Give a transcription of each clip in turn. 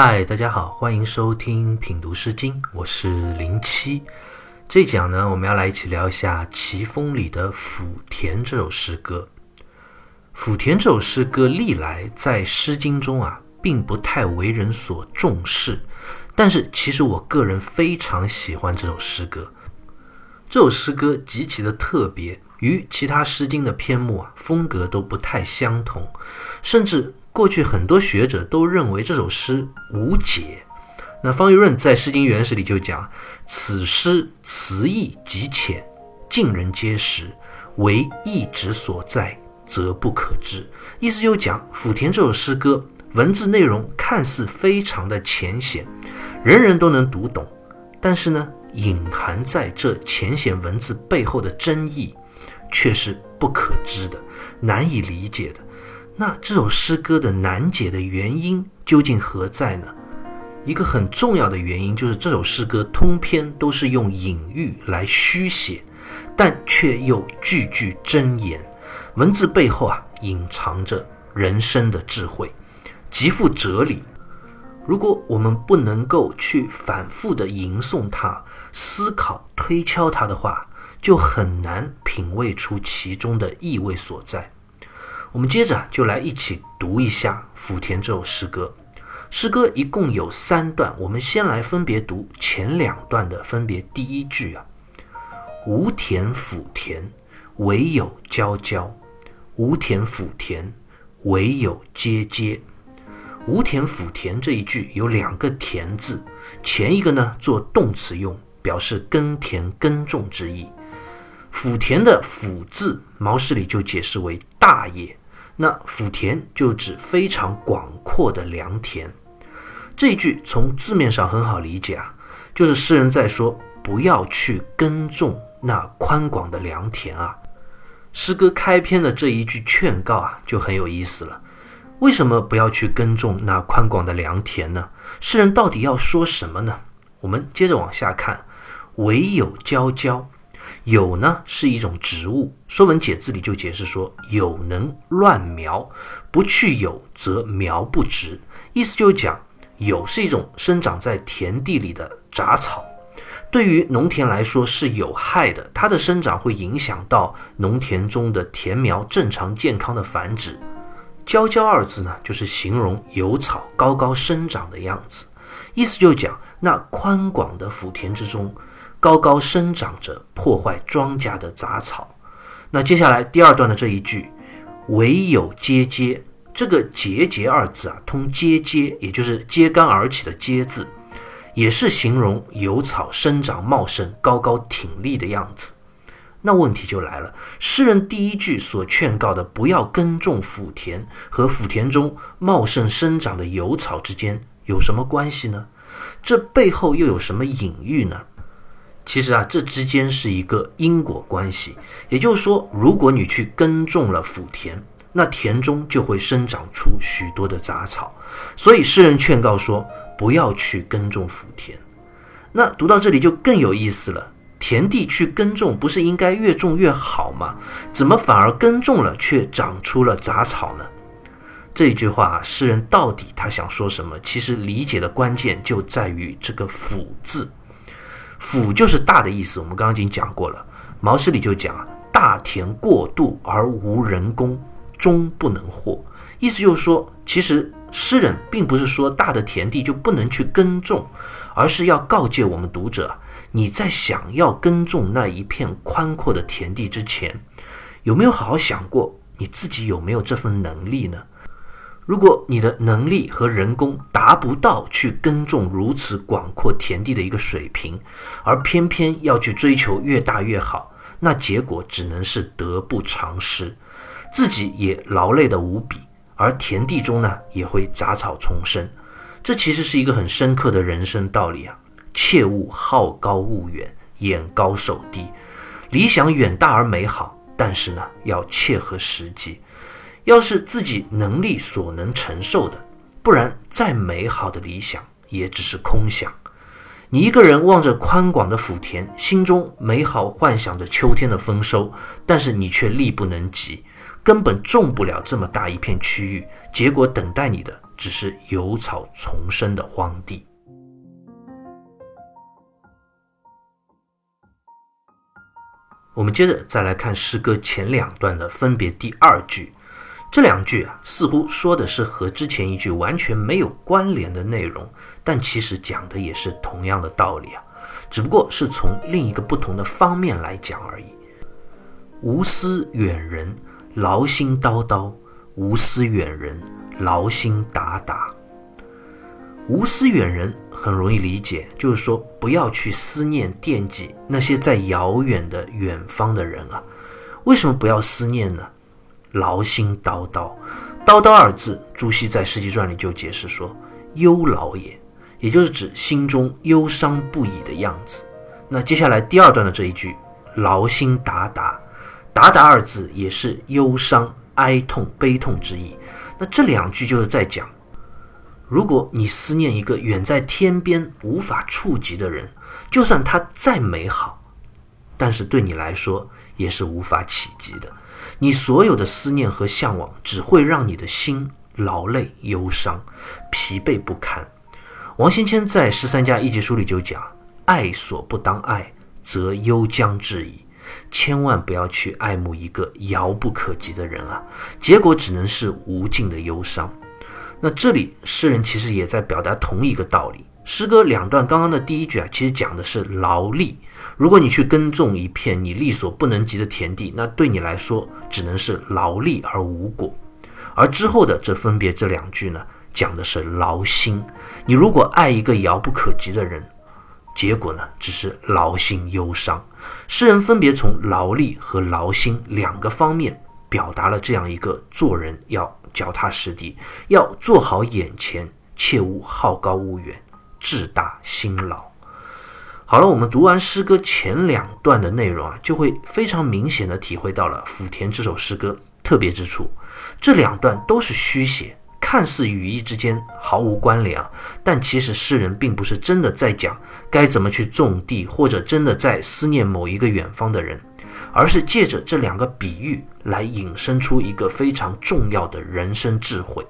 嗨，大家好，欢迎收听品读诗经，我是零七。这讲呢，我们要来一起聊一下《齐风》里的《抚田》这首诗歌。《抚田》这首诗歌历来在《诗经》中啊，并不太为人所重视，但是其实我个人非常喜欢这首诗歌。这首诗歌极其的特别，与其他《诗经》的篇目啊，风格都不太相同，甚至。过去很多学者都认为这首诗无解。那方玉润在《诗经原始》里就讲：“此诗词意极浅，尽人皆识，唯意旨所在，则不可知。”意思就讲，《抚田》这首诗歌文字内容看似非常的浅显，人人都能读懂，但是呢，隐含在这浅显文字背后的真意，却是不可知的，难以理解的。那这首诗歌的难解的原因究竟何在呢？一个很重要的原因就是这首诗歌通篇都是用隐喻来虚写，但却又句句真言，文字背后啊隐藏着人生的智慧，极富哲理。如果我们不能够去反复的吟诵它、思考、推敲它的话，就很难品味出其中的意味所在。我们接着就来一起读一下《抚田》这首诗歌。诗歌一共有三段，我们先来分别读前两段的，分别第一句啊：“无田抚田，惟有皎皎；无田抚田，惟有阶阶。”“无田抚田”这一句有两个“田”字，前一个呢做动词用，表示耕田、耕种之意。抚田的“抚”字，毛诗里就解释为大也。那抚田就指非常广阔的良田。这一句从字面上很好理解啊，就是诗人在说不要去耕种那宽广的良田啊。诗歌开篇的这一句劝告啊，就很有意思了。为什么不要去耕种那宽广的良田呢？诗人到底要说什么呢？我们接着往下看，唯有皎皎。有呢是一种植物，《说文解字》里就解释说：“有能乱苗，不去有则苗不直。”意思就是讲，有是一种生长在田地里的杂草，对于农田来说是有害的，它的生长会影响到农田中的田苗正常健康的繁殖。皎皎二字呢，就是形容有草高高生长的样子，意思就讲那宽广的福田之中。高高生长着破坏庄稼的杂草。那接下来第二段的这一句“唯有阶阶”，这个“节节”二字啊，通“阶阶”，也就是揭竿而起的“阶”字，也是形容有草生长茂盛、高高挺立的样子。那问题就来了，诗人第一句所劝告的“不要耕种府田”和府田中茂盛生长的油草之间有什么关系呢？这背后又有什么隐喻呢？其实啊，这之间是一个因果关系。也就是说，如果你去耕种了福田，那田中就会生长出许多的杂草。所以诗人劝告说，不要去耕种福田。那读到这里就更有意思了：田地去耕种，不是应该越种越好吗？怎么反而耕种了却长出了杂草呢？这一句话，诗人到底他想说什么？其实理解的关键就在于这个“辅”字。府就是大的意思，我们刚刚已经讲过了。毛诗里就讲，大田过度而无人工，终不能获。意思就是说，其实诗人并不是说大的田地就不能去耕种，而是要告诫我们读者，你在想要耕种那一片宽阔的田地之前，有没有好好想过你自己有没有这份能力呢？如果你的能力和人工达不到去耕种如此广阔田地的一个水平，而偏偏要去追求越大越好，那结果只能是得不偿失，自己也劳累的无比，而田地中呢也会杂草丛生。这其实是一个很深刻的人生道理啊！切勿好高骛远，眼高手低。理想远大而美好，但是呢要切合实际。要是自己能力所能承受的，不然再美好的理想也只是空想。你一个人望着宽广的福田，心中美好幻想着秋天的丰收，但是你却力不能及，根本种不了这么大一片区域。结果等待你的只是有草丛生的荒地。我们接着再来看诗歌前两段的分别第二句，这两句啊，似乎说的是和之前一句完全没有关联的内容，但其实讲的也是同样的道理啊，只不过是从另一个不同的方面来讲而已。无思远人，劳心叨叨；无思远人，劳心达达。无思远人很容易理解，就是说不要去思念惦记那些在遥远的远方的人啊。为什么不要思念呢？劳心叨叨，叨叨二字，朱熹在《世纪传》里就解释说，忧劳也，也就是指心中忧伤不已的样子。那接下来第二段的这一句，劳心达达，达达二字也是忧伤、哀痛、悲痛之意。那这两句就是在讲。如果你思念一个远在天边无法触及的人，就算他再美好，但是对你来说也是无法企及的。你所有的思念和向往，只会让你的心劳累、忧伤、疲惫不堪。王先谦在《十三家一集书》里就讲：“爱所不当爱，则忧将至矣。”千万不要去爱慕一个遥不可及的人啊，结果只能是无尽的忧伤。那这里诗人其实也在表达同一个道理。诗歌两段刚刚的第一句啊，其实讲的是劳力。如果你去耕种一片你力所不能及的田地，那对你来说只能是劳力而无果。而之后的这分别这两句呢，讲的是劳心。你如果爱一个遥不可及的人，结果呢，只是劳心忧伤。诗人分别从劳力和劳心两个方面表达了这样一个做人要。脚踏实地，要做好眼前，切勿好高骛远，志大心劳。好了，我们读完诗歌前两段的内容啊，就会非常明显的体会到了《福田》这首诗歌特别之处。这两段都是虚写，看似语义之间毫无关联啊，但其实诗人并不是真的在讲该怎么去种地，或者真的在思念某一个远方的人。而是借着这两个比喻来引申出一个非常重要的人生智慧。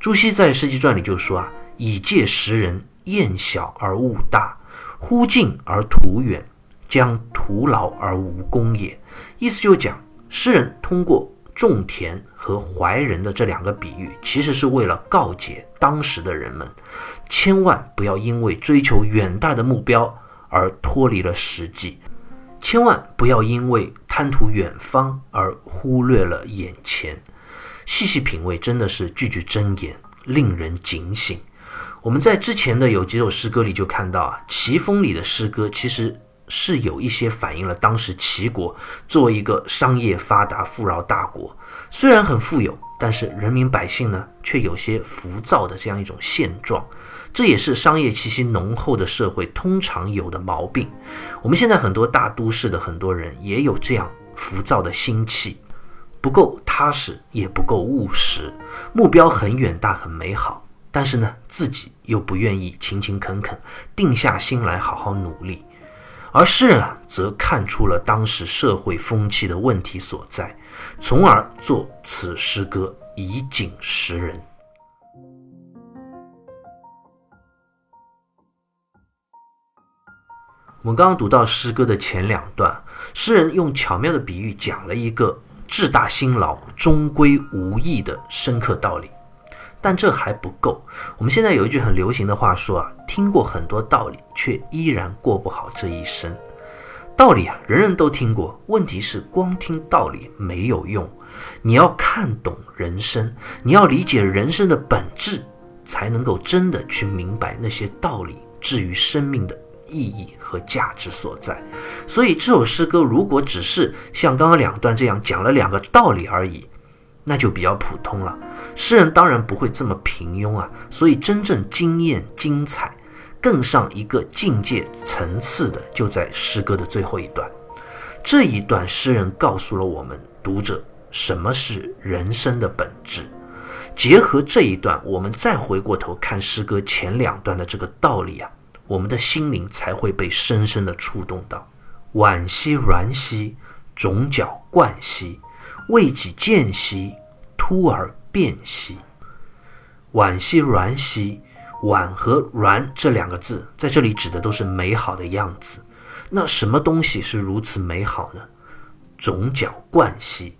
朱熹在《诗集传》里就说啊：“以戒识人，厌小而恶大，忽近而图远，将徒劳而无功也。”意思就讲，诗人通过种田和怀人的这两个比喻，其实是为了告诫当时的人们，千万不要因为追求远大的目标而脱离了实际。千万不要因为贪图远方而忽略了眼前。细细品味，真的是句句真言，令人警醒。我们在之前的有几首诗歌里就看到啊，齐风里的诗歌其实是有一些反映了当时齐国作为一个商业发达、富饶大国，虽然很富有，但是人民百姓呢却有些浮躁的这样一种现状。这也是商业气息浓厚的社会通常有的毛病。我们现在很多大都市的很多人也有这样浮躁的心气，不够踏实，也不够务实。目标很远大，很美好，但是呢，自己又不愿意勤勤恳恳，定下心来好好努力。而诗人啊，则看出了当时社会风气的问题所在，从而作此诗歌以警识人。我们刚刚读到诗歌的前两段，诗人用巧妙的比喻讲了一个志大心劳终归无益的深刻道理。但这还不够。我们现在有一句很流行的话说啊，听过很多道理，却依然过不好这一生。道理啊，人人都听过，问题是光听道理没有用。你要看懂人生，你要理解人生的本质，才能够真的去明白那些道理至于生命的。意义和价值所在，所以这首诗歌如果只是像刚刚两段这样讲了两个道理而已，那就比较普通了。诗人当然不会这么平庸啊，所以真正惊艳、精彩、更上一个境界层次的，就在诗歌的最后一段。这一段诗人告诉了我们读者什么是人生的本质。结合这一段，我们再回过头看诗歌前两段的这个道理啊。我们的心灵才会被深深的触动到。惋兮阮兮，种角冠兮，未己见兮，突而变兮。惋惜、惋惜，惋和惋这两个字在这里指的都是美好的样子。那什么东西是如此美好呢？种角冠兮，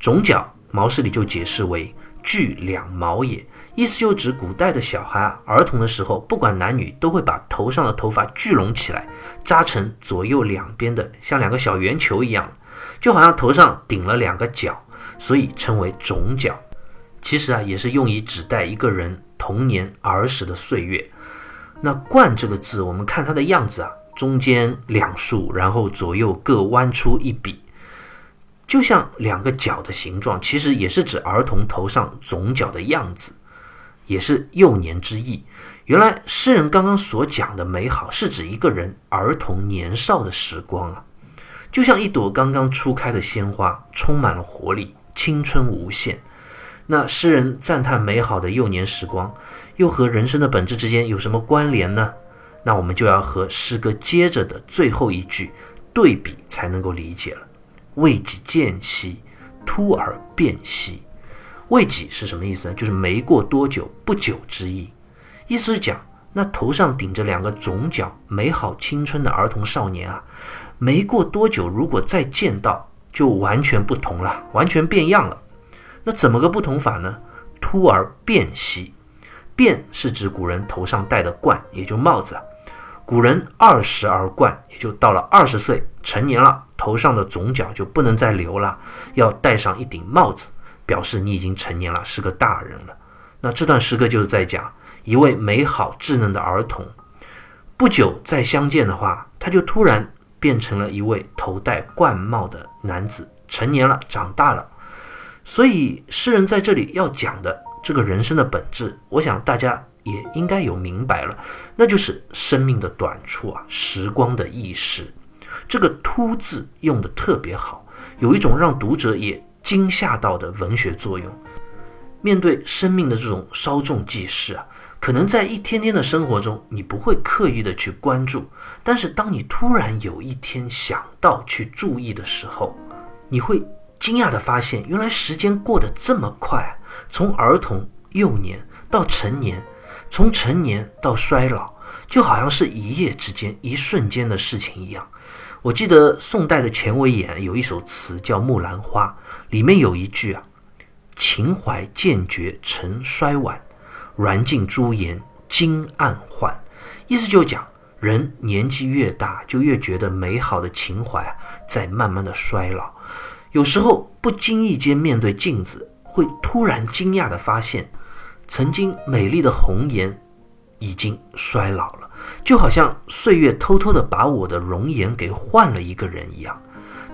种角，毛氏里就解释为聚两毛也，意思就指古代的小孩啊，儿童的时候，不管男女，都会把头上的头发聚拢起来，扎成左右两边的，像两个小圆球一样，就好像头上顶了两个角，所以称为种角。其实啊，也是用以指代一个人童年儿时的岁月。那冠这个字，我们看它的样子啊，中间两竖，然后左右各弯出一笔。就像两个角的形状，其实也是指儿童头上总角的样子，也是幼年之意。原来诗人刚刚所讲的美好，是指一个人儿童年少的时光啊，就像一朵刚刚初开的鲜花，充满了活力，青春无限。那诗人赞叹美好的幼年时光，又和人生的本质之间有什么关联呢？那我们就要和诗歌接着的最后一句对比，才能够理解了。未几见兮，突而变兮。未几是什么意思呢？就是没过多久，不久之意。意思是讲，那头上顶着两个总角、美好青春的儿童少年啊，没过多久，如果再见到，就完全不同了，完全变样了。那怎么个不同法呢？突而变兮，变是指古人头上戴的冠，也就帽子。古人二十而冠，也就到了二十岁成年了，头上的总角就不能再留了，要戴上一顶帽子，表示你已经成年了，是个大人了。那这段诗歌就是在讲一位美好稚嫩的儿童，不久再相见的话，他就突然变成了一位头戴冠帽的男子，成年了，长大了。所以诗人在这里要讲的这个人生的本质，我想大家。也应该有明白了，那就是生命的短处啊，时光的易逝。这个“突”字用的特别好，有一种让读者也惊吓到的文学作用。面对生命的这种稍纵即逝啊，可能在一天天的生活中，你不会刻意的去关注，但是当你突然有一天想到去注意的时候，你会惊讶的发现，原来时间过得这么快，从儿童、幼年到成年。从成年到衰老，就好像是一夜之间、一瞬间的事情一样。我记得宋代的钱维演有一首词叫《木兰花》，里面有一句啊：“情怀渐觉成衰晚，燃尽朱颜今暗换。”意思就讲人年纪越大，就越觉得美好的情怀啊在慢慢的衰老。有时候不经意间面对镜子，会突然惊讶的发现。曾经美丽的红颜已经衰老了，就好像岁月偷偷的把我的容颜给换了一个人一样。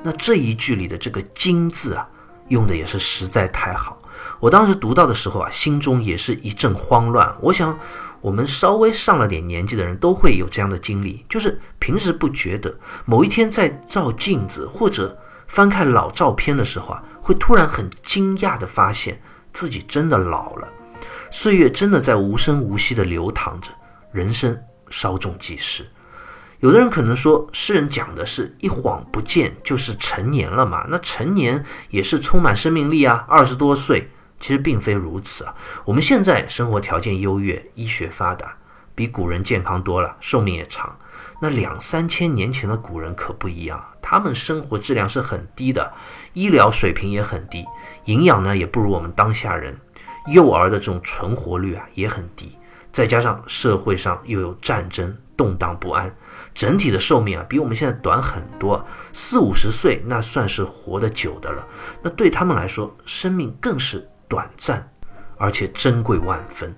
那这一句里的这个“惊”字啊，用的也是实在太好。我当时读到的时候啊，心中也是一阵慌乱。我想，我们稍微上了点年纪的人都会有这样的经历，就是平时不觉得，某一天在照镜子或者翻看老照片的时候啊，会突然很惊讶的发现自己真的老了。岁月真的在无声无息地流淌着，人生稍纵即逝。有的人可能说，诗人讲的是一晃不见就是成年了嘛？那成年也是充满生命力啊，二十多岁。其实并非如此啊。我们现在生活条件优越，医学发达，比古人健康多了，寿命也长。那两三千年前的古人可不一样，他们生活质量是很低的，医疗水平也很低，营养呢也不如我们当下人。幼儿的这种存活率啊也很低，再加上社会上又有战争动荡不安，整体的寿命啊比我们现在短很多，四五十岁那算是活得久的了。那对他们来说，生命更是短暂，而且珍贵万分。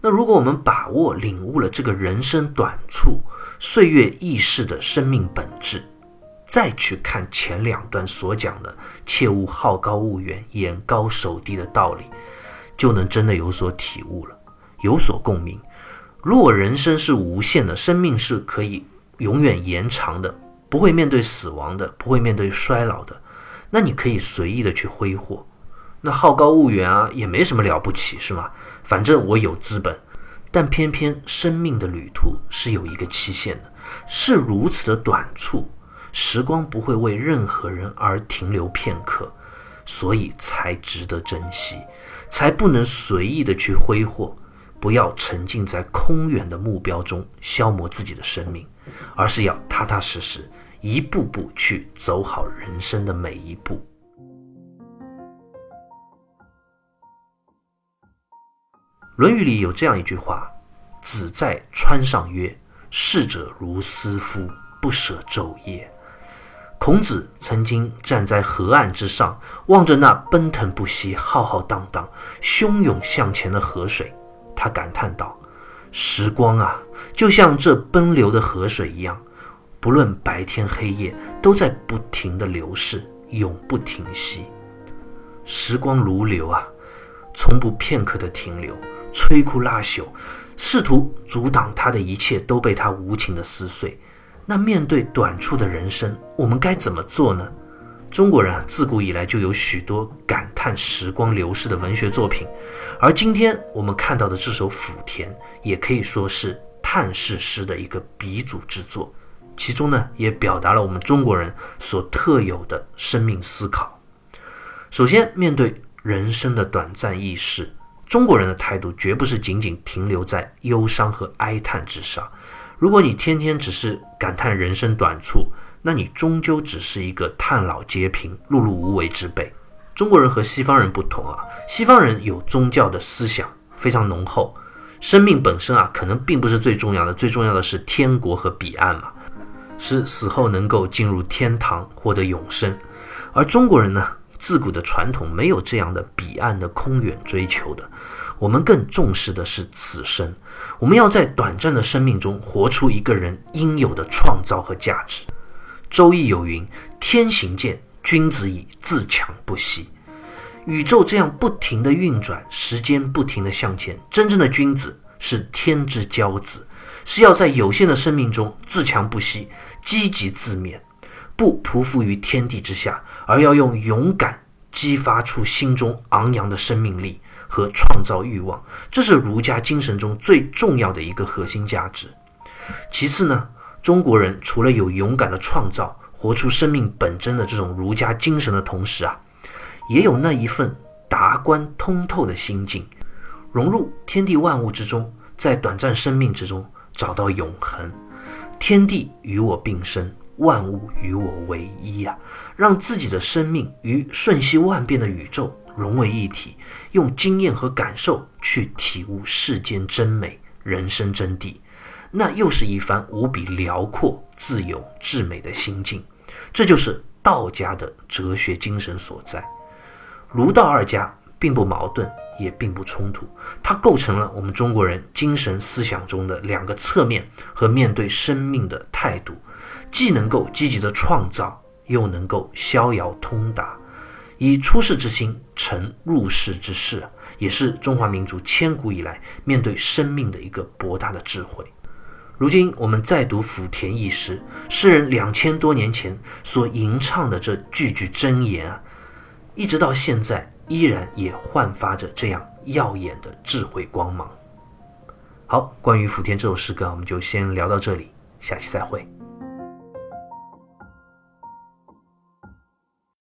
那如果我们把握领悟了这个人生短促、岁月易逝的生命本质，再去看前两段所讲的“切勿好高骛远，眼高手低”的道理。就能真的有所体悟了，有所共鸣。如果人生是无限的，生命是可以永远延长的，不会面对死亡的，不会面对衰老的，那你可以随意的去挥霍。那好高骛远啊，也没什么了不起，是吗？反正我有资本。但偏偏生命的旅途是有一个期限的，是如此的短促，时光不会为任何人而停留片刻，所以才值得珍惜。才不能随意的去挥霍，不要沉浸在空远的目标中消磨自己的生命，而是要踏踏实实，一步步去走好人生的每一步。《论语》里有这样一句话：“子在川上曰：‘逝者如斯夫，不舍昼夜。’”孔子曾经站在河岸之上，望着那奔腾不息、浩浩荡荡、汹涌向前的河水，他感叹道：“时光啊，就像这奔流的河水一样，不论白天黑夜，都在不停的流逝，永不停息。时光如流啊，从不片刻的停留，摧枯拉朽，试图阻挡他的一切，都被他无情的撕碎。”那面对短促的人生，我们该怎么做呢？中国人啊，自古以来就有许多感叹时光流逝的文学作品，而今天我们看到的这首《抚田》，也可以说是叹世诗的一个鼻祖之作。其中呢，也表达了我们中国人所特有的生命思考。首先，面对人生的短暂易逝，中国人的态度绝不是仅仅停留在忧伤和哀叹之上。如果你天天只是感叹人生短促，那你终究只是一个叹老皆贫、碌碌无为之辈。中国人和西方人不同啊，西方人有宗教的思想非常浓厚，生命本身啊可能并不是最重要的，最重要的是天国和彼岸嘛，是死后能够进入天堂获得永生。而中国人呢，自古的传统没有这样的彼岸的空远追求的。我们更重视的是此生，我们要在短暂的生命中活出一个人应有的创造和价值。周易有云：“天行健，君子以自强不息。”宇宙这样不停的运转，时间不停的向前，真正的君子是天之骄子，是要在有限的生命中自强不息，积极自勉，不匍匐于天地之下，而要用勇敢激发出心中昂扬的生命力。和创造欲望，这是儒家精神中最重要的一个核心价值。其次呢，中国人除了有勇敢的创造、活出生命本真的这种儒家精神的同时啊，也有那一份达观通透的心境，融入天地万物之中，在短暂生命之中找到永恒。天地与我并生，万物与我为一啊，让自己的生命与瞬息万变的宇宙。融为一体，用经验和感受去体悟世间真美、人生真谛，那又是一番无比辽阔、自由、至美的心境。这就是道家的哲学精神所在。儒道二家并不矛盾，也并不冲突，它构成了我们中国人精神思想中的两个侧面和面对生命的态度，既能够积极的创造，又能够逍遥通达。以出世之心成入世之事，也是中华民族千古以来面对生命的一个博大的智慧。如今我们再读《福田》一诗，诗人两千多年前所吟唱的这句句真言啊，一直到现在依然也焕发着这样耀眼的智慧光芒。好，关于《福田》这首诗歌，我们就先聊到这里，下期再会。